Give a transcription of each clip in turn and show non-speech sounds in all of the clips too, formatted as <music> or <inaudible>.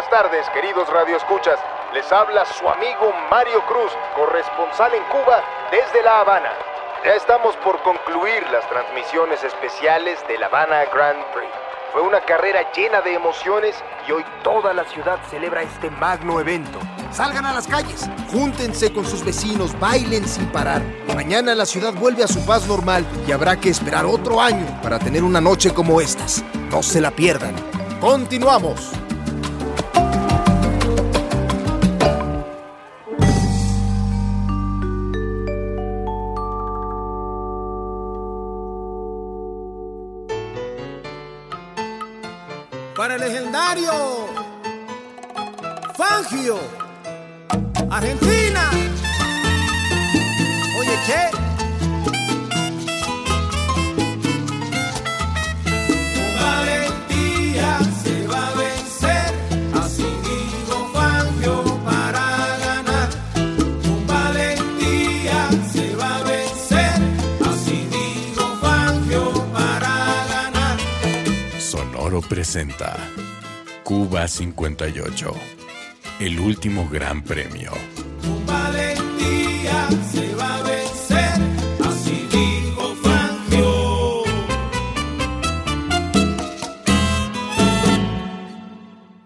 Buenas tardes, queridos radioescuchas. Les habla su amigo Mario Cruz, corresponsal en Cuba desde La Habana. Ya estamos por concluir las transmisiones especiales de La Habana Grand Prix. Fue una carrera llena de emociones y hoy toda la ciudad celebra este magno evento. Salgan a las calles, júntense con sus vecinos, bailen sin parar. Mañana la ciudad vuelve a su paz normal y habrá que esperar otro año para tener una noche como estas. No se la pierdan. Continuamos. Para el legendario Fangio, Argentina. Presenta Cuba 58, el último gran premio. Con valentía se va a vencer, así dijo Fangio.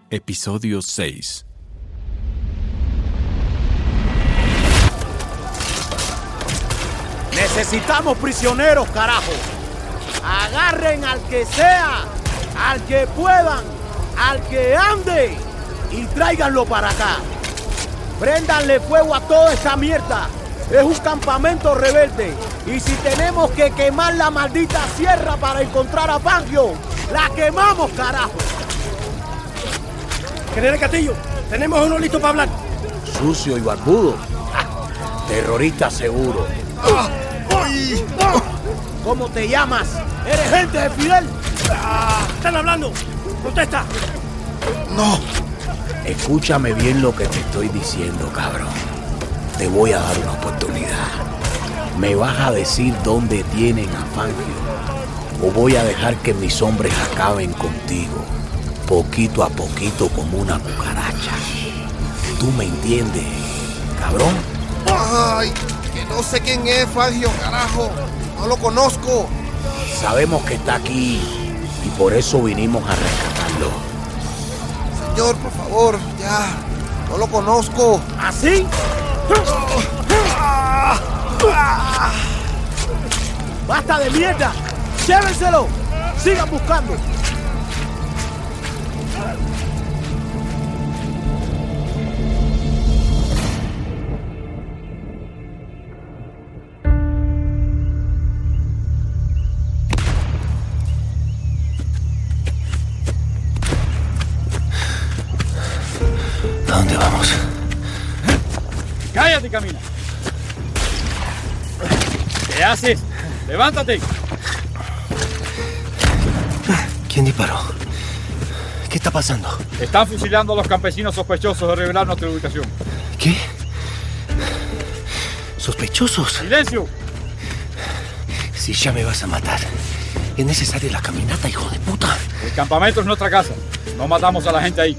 Episodio 6. Necesitamos prisioneros, carajo. Agarren al que sea, al que puedan, al que ande y tráiganlo para acá. Préndanle fuego a toda esa mierda. Es un campamento rebelde. Y si tenemos que quemar la maldita sierra para encontrar a Fangio, la quemamos, carajo. General Castillo, tenemos uno listo para hablar. Sucio y barbudo. Terrorista seguro. ¿Cómo te llamas? ¿Eres gente de Fidel? Están hablando. Contesta. No, Escúchame bien lo que te estoy diciendo, cabrón. Te voy a dar una oportunidad. ¿Me vas a decir dónde tienen a Fangio? ¿O voy a dejar que mis hombres acaben contigo? Poquito a poquito como una cucaracha. ¿Tú me entiendes, cabrón? ay, que no sé quién es Fangio, carajo. No lo conozco. Sabemos que está aquí por eso vinimos a rescatarlo. Señor, por favor, ya. No lo conozco. ¿Así? ¡Basta de mierda! ¡Llévenselo! ¡Sigan buscando! Haces? ¡Levántate! ¿Quién disparó? ¿Qué está pasando? Están fusilando a los campesinos sospechosos de revelar nuestra ubicación. ¿Qué? ¿Sospechosos? ¡Silencio! Si ya me vas a matar. Es necesaria la caminata, hijo de puta. El campamento es nuestra casa. No matamos a la gente ahí.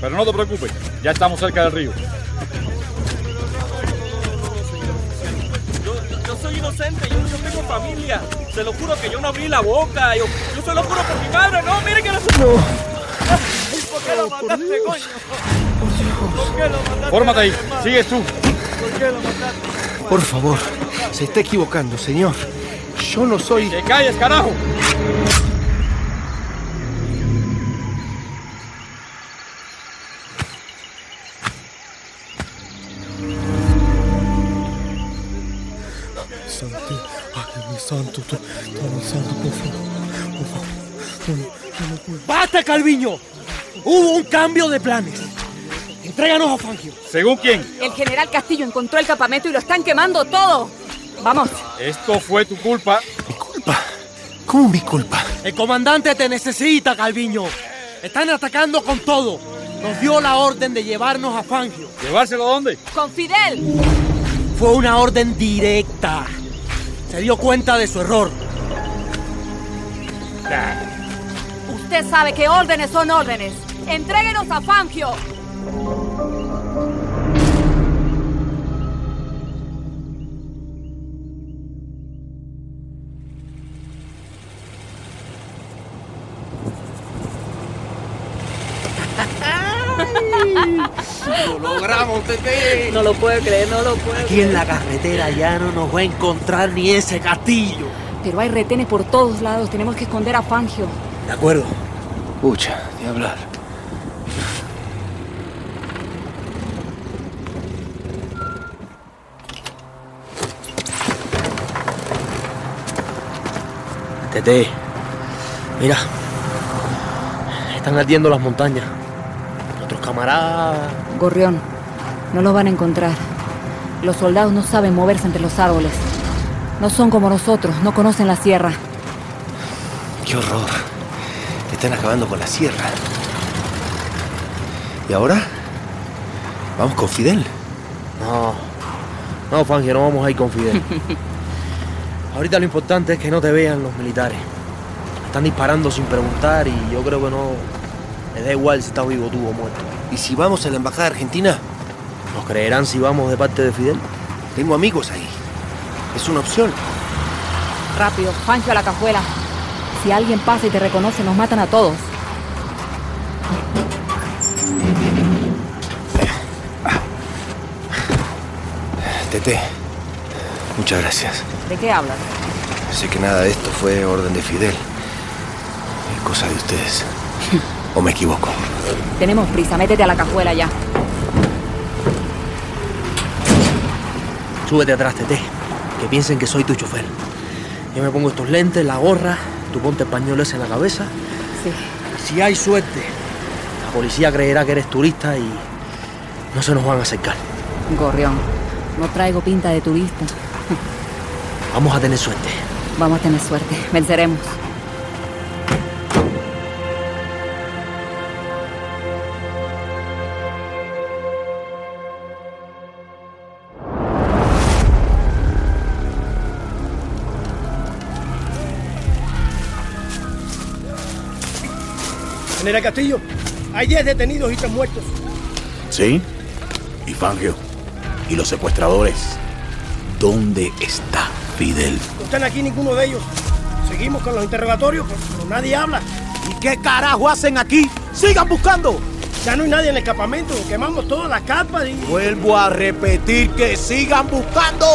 Pero no te preocupes, ya estamos cerca del río. Soy inocente, yo no tengo familia. Se lo juro que yo no abrí la boca. Yo, yo se lo juro por mi madre. No, mire que no soy. Ay, ¿Por qué lo mataste, coño? ¿Por qué lo mataste? Fórmate ahí, sigues tú. ¿Por qué lo mataste? Por favor, se está equivocando, señor. Yo no soy. ¡Que calles, carajo! Santo, tú, tú, mi santo, por favor, por favor. No, no, no puedo. ¡Basta, Calviño! Hubo un cambio de planes. Entréganos a Fangio. ¿Según quién? El general Castillo encontró el campamento y lo están quemando todo. Vamos. Esto fue tu culpa. Mi culpa. ¿Cómo mi culpa? El comandante te necesita, Calviño. Están atacando con todo. Nos dio la orden de llevarnos a Fangio. ¿Llevárselo a dónde? Con Fidel. Fue una orden directa. Se dio cuenta de su error. Usted sabe que órdenes son órdenes. ¡Entréguenos a Fangio! ¡Lo logramos, Tete! No lo puedo creer, no lo puedo Aquí en la carretera ya no nos va a encontrar ni ese castillo. Pero hay retenes por todos lados. Tenemos que esconder a Fangio. De acuerdo. Pucha, de hablar. Tete, mira, están ardiendo las montañas. Camaradas. Gorrión, no los van a encontrar. Los soldados no saben moverse entre los árboles. No son como nosotros, no conocen la sierra. ¡Qué horror! Están acabando con la sierra. ¿Y ahora? ¿Vamos con Fidel? No, no, Fangio, no vamos a ir con Fidel. <laughs> Ahorita lo importante es que no te vean los militares. Están disparando sin preguntar y yo creo que no. Les da igual si estás vivo tú o muerto. ¿Y si vamos a la embajada argentina? ¿Nos creerán si vamos de parte de Fidel? Tengo amigos ahí. Es una opción. Rápido, Fangio a la cajuela. Si alguien pasa y te reconoce, nos matan a todos. Tete, muchas gracias. ¿De qué hablas? Sé que nada de esto fue orden de Fidel. Es cosa de ustedes. <laughs> ¿O me equivoco? Tenemos prisa, métete a la cajuela ya. Súbete atrás, Tete. Que piensen que soy tu chofer. Yo me pongo estos lentes, la gorra, tú ponte el pañuelo ese en la cabeza. Sí. Si hay suerte, la policía creerá que eres turista y no se nos van a acercar. Gorrión, no traigo pinta de turista. Vamos a tener suerte. Vamos a tener suerte. Venceremos. General Castillo, hay 10 detenidos y 3 muertos. ¿Sí? ¿Y Fangio? ¿Y los secuestradores? ¿Dónde está Fidel? No están aquí ninguno de ellos. Seguimos con los interrogatorios, pero, nadie habla. ¿Y qué carajo hacen aquí? ¡Sigan buscando! Ya no hay nadie en el campamento. Quemamos todas las carpas y... Vuelvo a repetir que sigan buscando.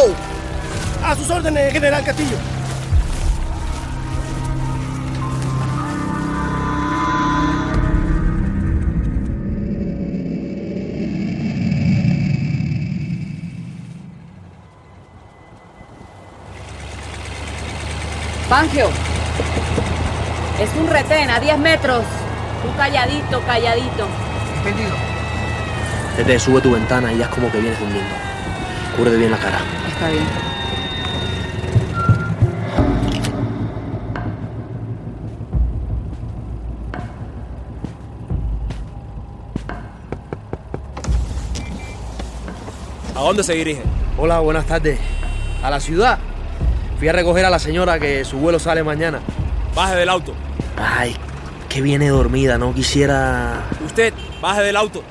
A sus órdenes, General Castillo. Fangio. Es un retén a 10 metros. Tú calladito, calladito. Entendido. Tete, sube tu ventana y ya es como que vienes durmiendo. Cúbrete bien la cara. Está bien. ¿A dónde se dirige? Hola, buenas tardes. ¿A la ciudad? Fui a recoger a la señora que su vuelo sale mañana. Baje del auto. Ay, que viene dormida, no quisiera... Usted, baje del auto.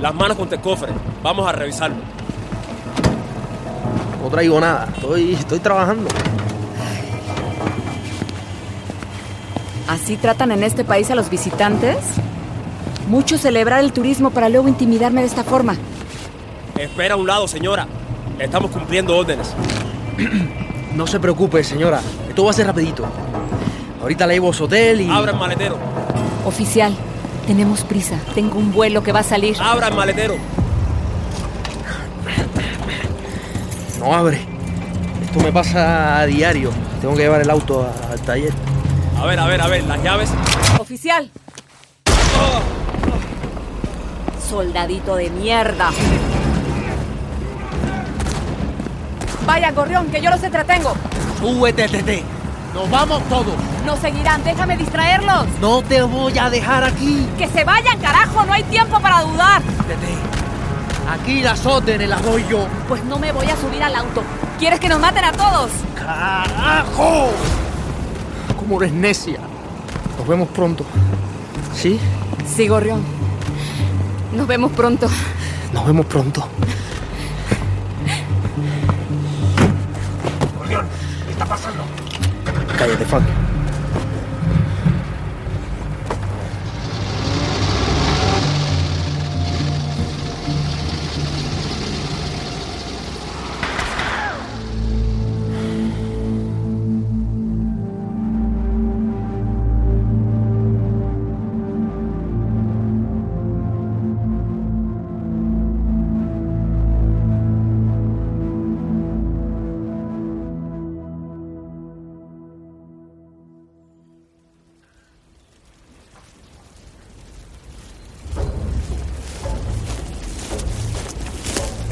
Las manos contra el cofre. Vamos a revisarlo. No traigo nada, estoy, estoy trabajando. ¿Así tratan en este país a los visitantes? Mucho celebrar el turismo para luego intimidarme de esta forma. Espera a un lado, señora. Estamos cumpliendo órdenes. <clears throat> No se preocupe, señora. Esto va a ser rapidito. Ahorita la llevo a su hotel y... Abra el maletero. Oficial, tenemos prisa. Tengo un vuelo que va a salir. Abra el maletero. No abre. Esto me pasa a diario. Tengo que llevar el auto a- al taller. A ver, a ver, a ver. Las llaves. Oficial. Soldadito de mierda. Vaya, gorrión, que yo los entretengo. Súbete, Tete. Nos vamos todos. Nos seguirán, déjame distraerlos. No te voy a dejar aquí. Que se vayan, carajo, no hay tiempo para dudar. Tete. Aquí las órdenes las doy yo. Pues no me voy a subir al auto. ¿Quieres que nos maten a todos? ¡Carajo! ¿Cómo eres necia? Nos vemos pronto. ¿Sí? Sí, Gorrión. Nos vemos pronto. Nos vemos pronto. calle de Funk.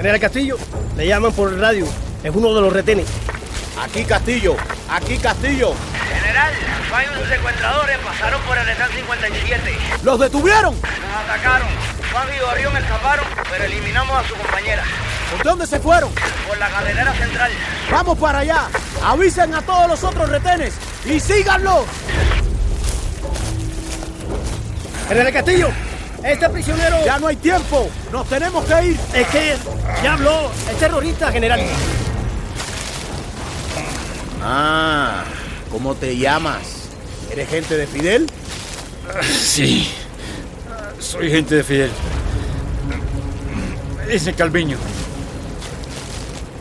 General Castillo, le llaman por el radio. Es uno de los retenes. Aquí Castillo, aquí Castillo. General, varios secuestradores pasaron por el retén 57. ¡Los detuvieron! Nos atacaron. Juan y Gorrión escaparon, pero eliminamos a su compañera. ¿Por dónde se fueron? Por la carretera central. Vamos para allá. Avisen a todos los otros retenes y síganlos. General Castillo, este prisionero... Ya no hay tiempo. Nos tenemos que ir. Es que ya habló el terrorista, general. Ah, ¿cómo te llamas? ¿Eres gente de Fidel? Sí. Soy gente de Fidel. Ese Calviño.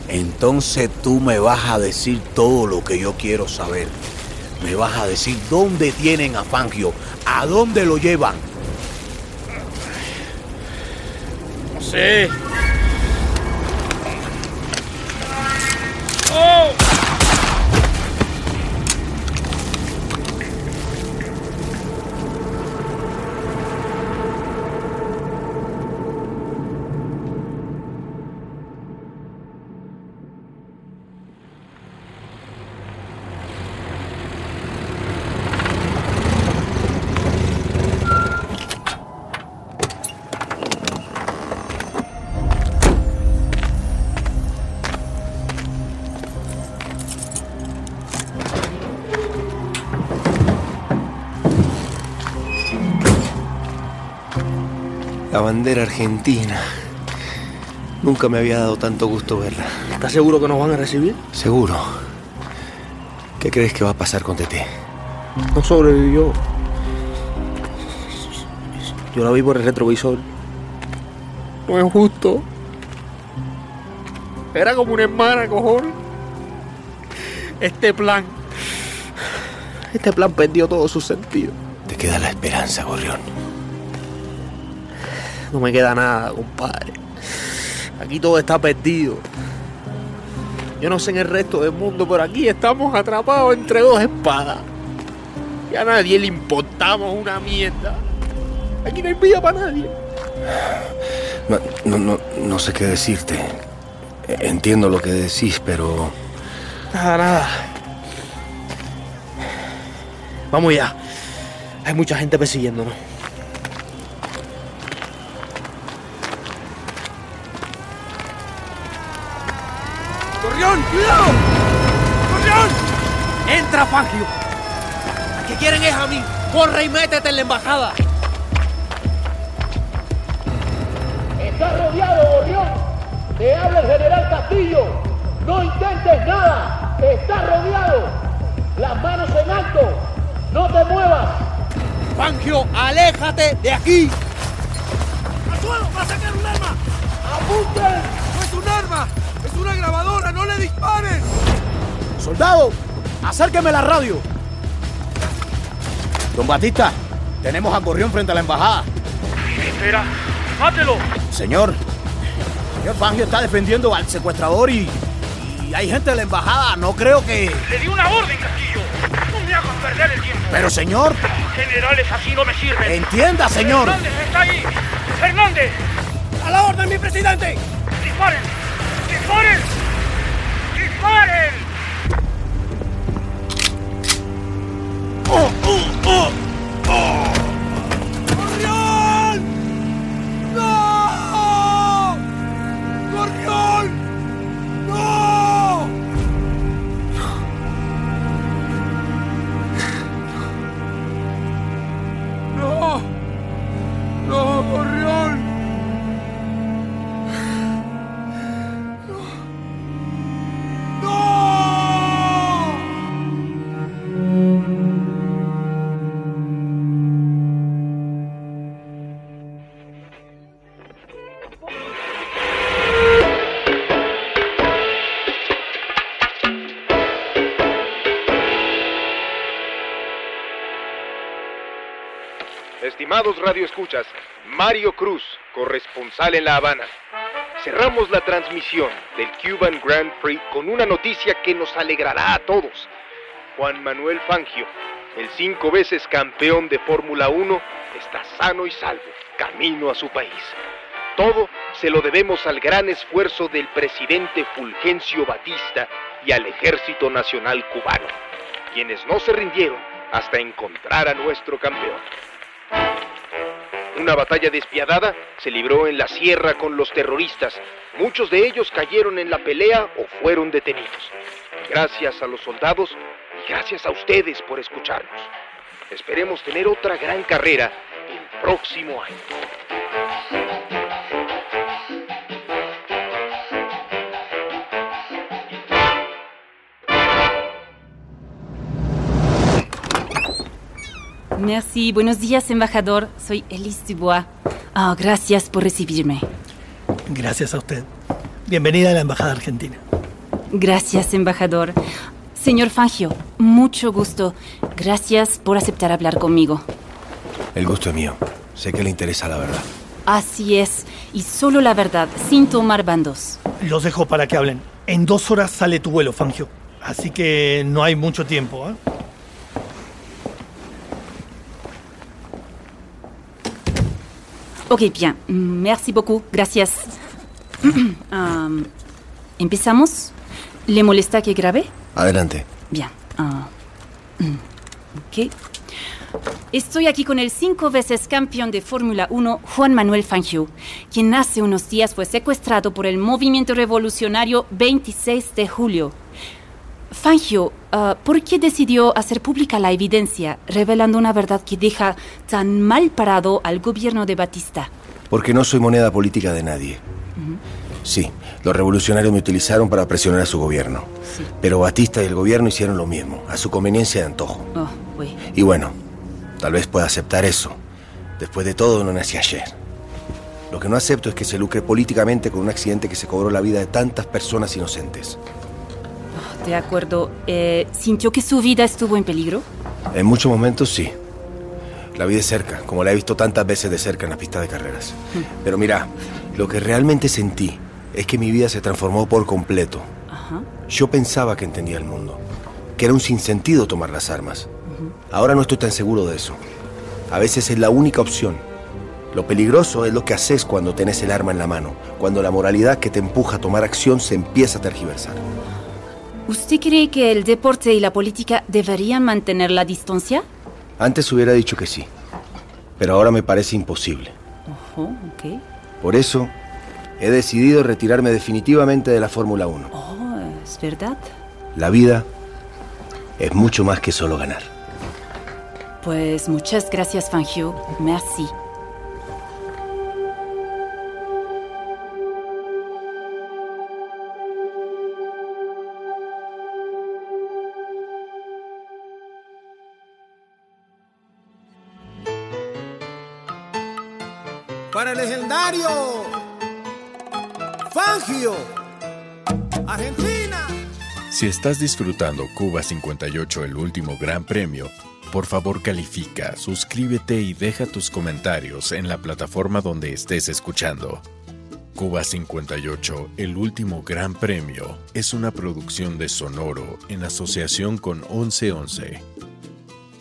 Entonces tú me vas a decir todo lo que yo quiero saber. Me vas a decir dónde tienen a Fangio, a dónde lo llevan. No bandera argentina. Nunca me había dado tanto gusto verla. ¿Estás seguro que nos van a recibir? Seguro. ¿Qué crees que va a pasar con Tete? No sobrevivió. Yo la vi por el retrovisor. No es justo. Era como una hermana, cojones. Este plan. Este plan perdió todo su sentido. Te queda la esperanza, Gorrión. No me queda nada, compadre. Aquí todo está perdido. Yo no sé en el resto del mundo, pero aquí estamos atrapados entre dos espadas. Y a nadie le importamos una mierda. Aquí no hay vida para nadie. No, no, no, no sé qué decirte. Entiendo lo que decís, pero... Nada, nada. Vamos ya. Hay mucha gente persiguiéndonos. Cuidado! ¡Gorrión! ¡Entra, Fangio! ¿Qué quieren es a mí? Corre y métete en la embajada. Está rodeado, Gorrión. Te habla el general Castillo. No intentes nada. Está rodeado. Las manos en alto. No te muevas. Fangio, aléjate de aquí. ¡Al suelo! ¡Va a sacar un arma! ¡Apunten! ¡No es un arma! Le disparen! ¡Soldado! ¡Acérqueme la radio! Don Batista, tenemos a Gorrión frente a la embajada. Espera, mátelo. Señor, Señor Fangio está defendiendo al secuestrador y, y hay gente de la embajada. No creo que... Le di una orden, Castillo. No me hagas perder el tiempo. Pero, señor... Generales así no me sirven. Entienda, señor. Fernández está ahí. Fernández. ¡A la orden, mi presidente! ¡Disparen! ¡Disparen! ¡Disparen! ¡Oh, oh, oh! oh. ¡Gorrión! ¡No! ¡Gorrión! ¡No! ¡No! ¡No, Gorrión! Estimados radioescuchas, Mario Cruz, corresponsal en La Habana. Cerramos la transmisión del Cuban Grand Prix con una noticia que nos alegrará a todos. Juan Manuel Fangio, el cinco veces campeón de Fórmula 1, está sano y salvo, camino a su país. Todo se lo debemos al gran esfuerzo del presidente Fulgencio Batista y al Ejército Nacional Cubano, quienes no se rindieron hasta encontrar a nuestro campeón. Una batalla despiadada se libró en la sierra con los terroristas. Muchos de ellos cayeron en la pelea o fueron detenidos. Gracias a los soldados y gracias a ustedes por escucharnos. Esperemos tener otra gran carrera el próximo año. Merci. Buenos días, embajador. Soy Elise Dubois. Ah, gracias por recibirme. Gracias a usted. Bienvenida a la Embajada Argentina. Gracias, embajador. Señor Fangio, mucho gusto. Gracias por aceptar hablar conmigo. El gusto es mío. Sé que le interesa la verdad. Así es. Y solo la verdad, sin tomar bandos. Los dejo para que hablen. En dos horas sale tu vuelo, Fangio. Así que no hay mucho tiempo, ¿eh? Ok, bien. Merci beaucoup. Gracias. <clears throat> Um, ¿Empezamos? ¿Le molesta que grabe? Adelante. Bien. Mm, ok. Estoy aquí con el cinco veces campeón de Fórmula 1, Juan Manuel Fangio, quien hace unos días fue secuestrado por el movimiento revolucionario 26 de julio. Fangio, ah, ¿por qué decidió hacer pública la evidencia, revelando una verdad que deja tan mal parado al gobierno de Batista? Porque no soy moneda política de nadie. Sí, los revolucionarios me utilizaron para presionar a su gobierno. Pero Batista y el gobierno hicieron lo mismo, a su conveniencia de antojo. Oh, oui. Y bueno, tal vez pueda aceptar eso. Después de todo, no nací ayer. Lo que no acepto es que se lucre políticamente con un accidente que se cobró la vida de tantas personas inocentes. De acuerdo. Eh, ¿Sintió que su vida estuvo en peligro? En muchos momentos sí. La vi de cerca, como la he visto tantas veces de cerca en la pista de carreras. Pero mira, lo que realmente sentí es que mi vida se transformó por completo. Ajá. Yo pensaba que entendía el mundo, que era un sinsentido tomar las armas. Ahora no estoy tan seguro de eso. A veces es la única opción. Lo peligroso es lo que haces cuando tenés el arma en la mano, cuando la moralidad que te empuja a tomar acción se empieza a tergiversar. ¿Usted cree que el deporte y la política deberían mantener la distancia? Antes hubiera dicho que sí, pero ahora me parece imposible. Ojo, ok. Por eso, he decidido retirarme definitivamente de la Fórmula 1. Oh, es verdad. La vida es mucho más que solo ganar. Pues muchas gracias, Fangio. Merci. Para el legendario Fangio, Argentina. Si estás disfrutando Cuba 58, el último gran premio, por favor califica, suscríbete y deja tus comentarios en la plataforma donde estés escuchando. Cuba 58, el último gran premio, es una producción de Sonoro en asociación con 1111.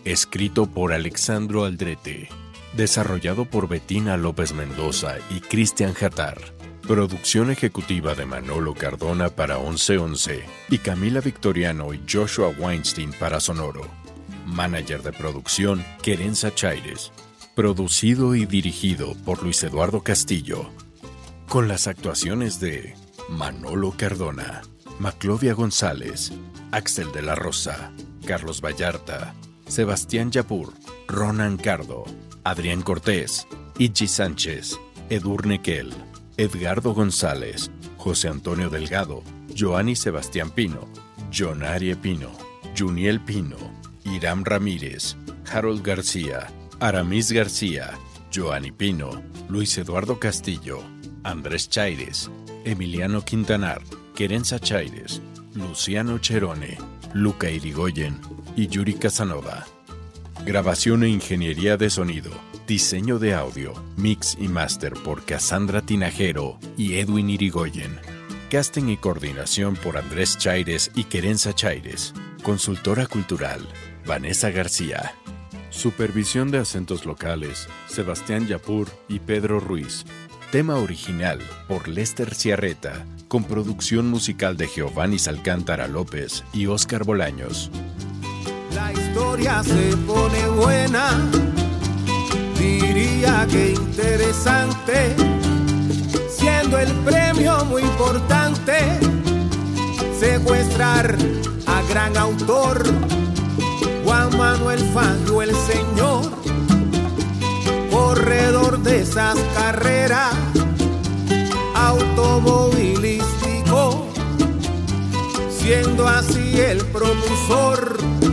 Escrito por Alexandro Aldrete. Desarrollado por Betina López Mendoza y Cristian Jatar. Producción ejecutiva de Manolo Cardona para 1111 y Camila Victoriano y Joshua Weinstein para Sonoro. Manager de producción, Querenza Chaires. Producido y dirigido por Luis Eduardo Castillo. Con las actuaciones de Manolo Cardona, Maclovia González, Axel de la Rosa, Carlos Vallarta, Sebastián Yapur, Ronan Cardo, Adrián Cortés, Ichi Sánchez, Edurne Kell, Edgardo González, José Antonio Delgado, Joanny Sebastián Pino, Jonarie Pino, Juniel Pino, Iram Ramírez, Harold García, Aramis García, Joanny Pino, Luis Eduardo Castillo, Andrés Chaires, Emiliano Quintanar, Querenza Chaires, Luciano Cherone, Luca Irigoyen y Yuri Casanova. Grabación e ingeniería de sonido, Diseño de audio, mix y master por Cassandra Tinajero y Edwin Irigoyen. Casting y coordinación por Andrés Chaires y Querenza Chaires. Consultora cultural, Vanessa García. Supervisión de acentos locales, Sebastián Yapur y Pedro Ruiz. Tema original por Lester Ciarreta, con producción musical de Giovanni Alcántara López y Óscar Bolaños. La historia se pone buena, diría que interesante, siendo el premio muy importante, secuestrar a gran autor, Juan Manuel Fangio el señor, corredor de esas carreras, automovilístico, siendo así el propulsor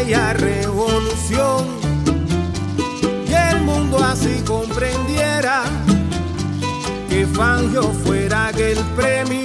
aquella revolución y el mundo así comprendiera que Fangio fuera aquel premio